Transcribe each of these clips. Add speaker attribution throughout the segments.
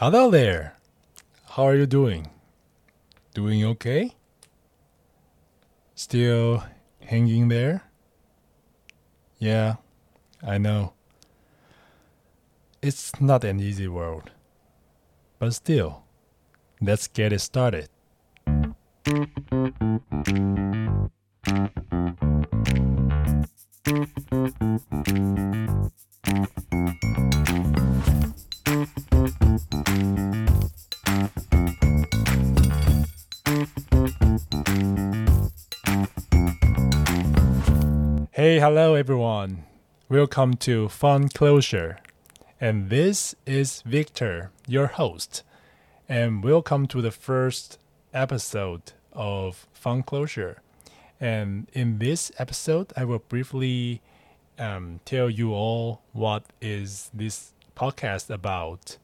Speaker 1: Hello there. How are you doing? Doing okay? Still hanging there? Yeah, I know. It's not an easy world. But still, let's get it started. Hey, hello everyone. Welcome to Fun Closure. And this is Victor, your host. And welcome to the first episode of Fun Closure. And in this episode, I will briefly um, tell you all what is this podcast about.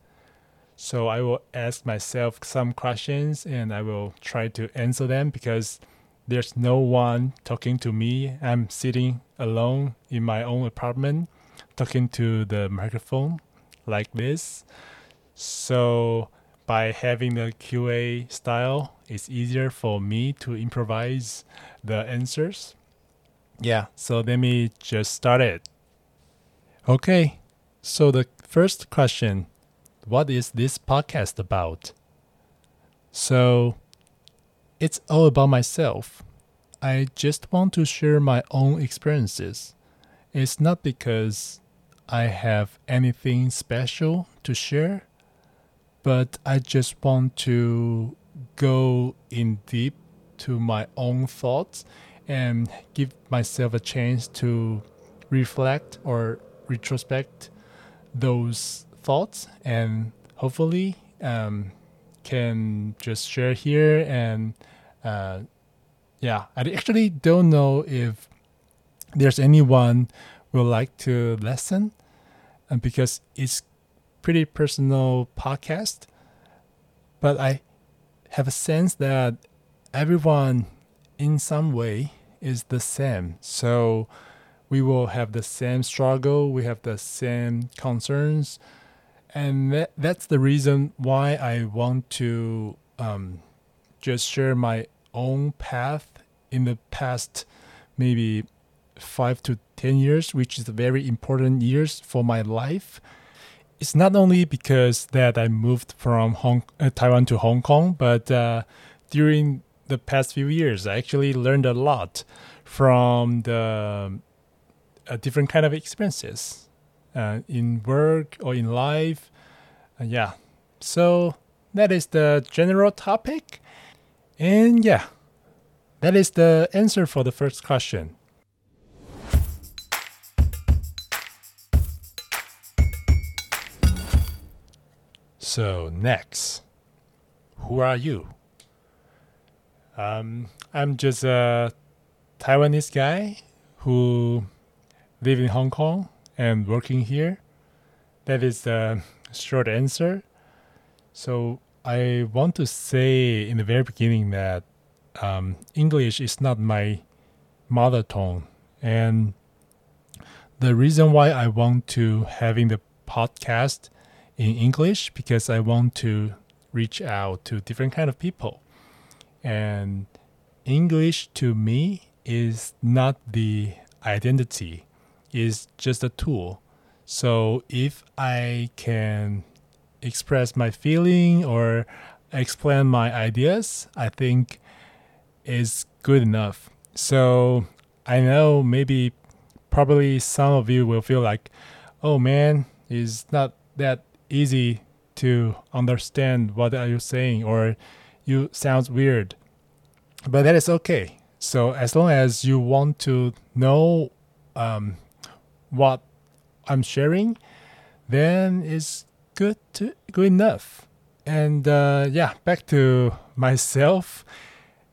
Speaker 1: So I will ask myself some questions and I will try to answer them because there's no one talking to me. I'm sitting alone in my own apartment talking to the microphone like this. So by having the QA style, it's easier for me to improvise the answers. Yeah, so let me just start it. Okay, so the first question What is this podcast about? So it's all about myself. I just want to share my own experiences. It's not because I have anything special to share, but I just want to go in deep to my own thoughts and give myself a chance to reflect or retrospect those thoughts and hopefully um, can just share here and uh, yeah i actually don't know if there's anyone will like to listen and because it's pretty personal podcast but i have a sense that everyone in some way is the same. So we will have the same struggle we have the same concerns and that, that's the reason why I want to um, just share my own path in the past maybe five to ten years, which is very important years for my life. It's not only because that I moved from Hong, uh, Taiwan to Hong Kong, but uh, during the past few years, I actually learned a lot from the uh, different kind of experiences uh, in work or in life. Uh, yeah, so that is the general topic. And yeah, that is the answer for the first question. So, next, who are you? Um, I'm just a Taiwanese guy who live in Hong Kong and working here. That is the short answer. So I want to say in the very beginning that um, English is not my mother tongue, and the reason why I want to having the podcast in English because I want to reach out to different kind of people, and English to me is not the identity is just a tool. So if I can express my feeling or explain my ideas, I think is good enough. So I know maybe probably some of you will feel like, oh man, it's not that easy to understand what are you saying or you sounds weird. But that is okay. So as long as you want to know um, what I'm sharing, then it's good to good enough. And uh, yeah, back to myself.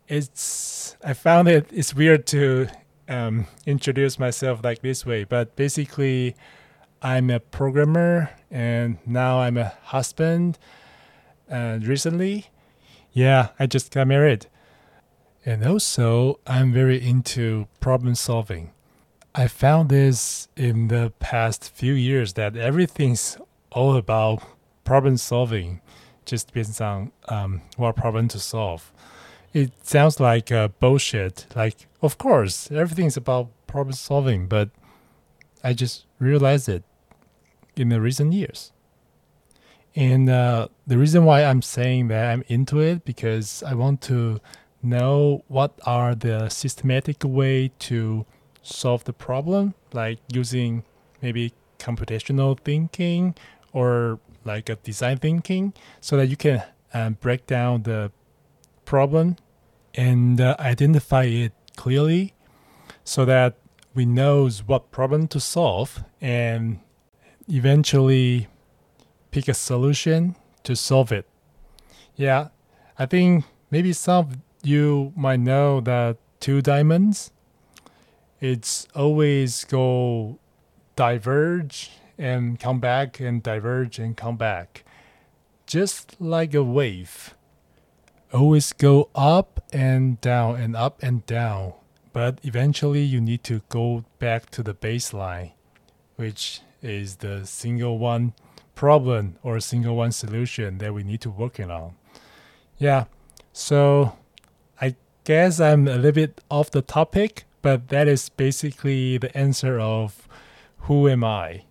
Speaker 1: It's I found it it's weird to um, introduce myself like this way, but basically, I'm a programmer and now I'm a husband. And recently, yeah, I just got married. And also, I'm very into problem solving. I found this in the past few years that everything's all about problem solving just based on um, what problem to solve. It sounds like uh, bullshit. Like, of course, everything's about problem solving, but I just realized it in the recent years. And uh, the reason why I'm saying that I'm into it because I want to know what are the systematic way to solve the problem, like using maybe computational thinking or like a design thinking, so that you can um, break down the problem and uh, identify it clearly, so that we knows what problem to solve and eventually pick a solution to solve it. Yeah, I think maybe some of you might know that two diamonds, it's always go diverge and come back and diverge and come back. Just like a wave. Always go up and down and up and down. But eventually you need to go back to the baseline, which is the single one problem or single one solution that we need to work on. Yeah, so I guess I'm a little bit off the topic, but that is basically the answer of who am I?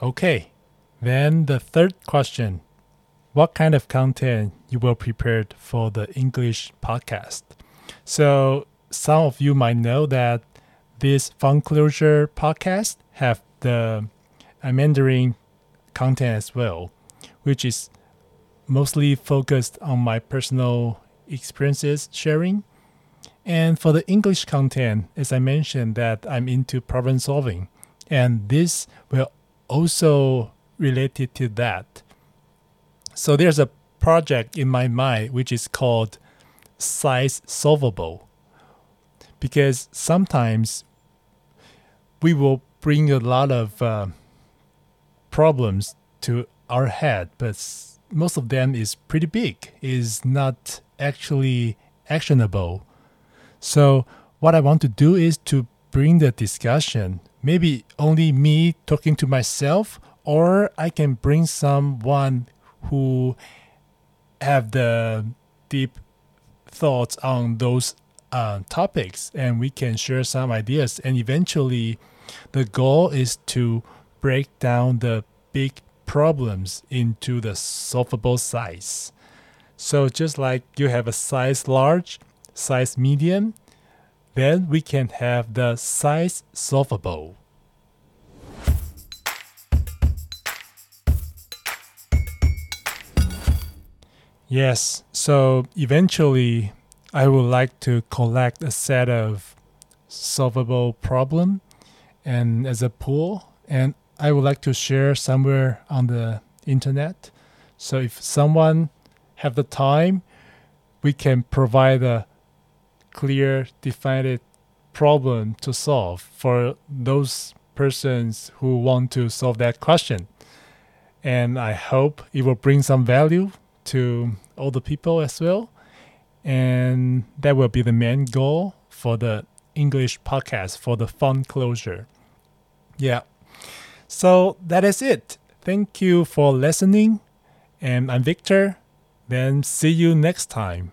Speaker 1: Okay, then the third question. What kind of content you will prepare for the English podcast? So some of you might know that this Fun Closure podcast have the Mandarin content as well, which is mostly focused on my personal experiences sharing. And for the English content, as I mentioned, that I'm into problem solving, and this will also related to that. So there's a project in my mind which is called size solvable because sometimes we will bring a lot of uh, problems to our head but most of them is pretty big is not actually actionable. So what i want to do is to bring the discussion. Maybe only me talking to myself or i can bring someone who have the deep thoughts on those uh, topics and we can share some ideas. And eventually the goal is to break down the big problems into the solvable size so just like you have a size large size medium then we can have the size solvable Yes. So eventually, I would like to collect a set of solvable problem and as a pool, and I would like to share somewhere on the internet. So if someone have the time, we can provide a clear, defined problem to solve for those persons who want to solve that question. And I hope it will bring some value to all the people as well. And that will be the main goal for the English podcast for the fun closure. Yeah. So that is it. Thank you for listening. And I'm Victor. Then see you next time.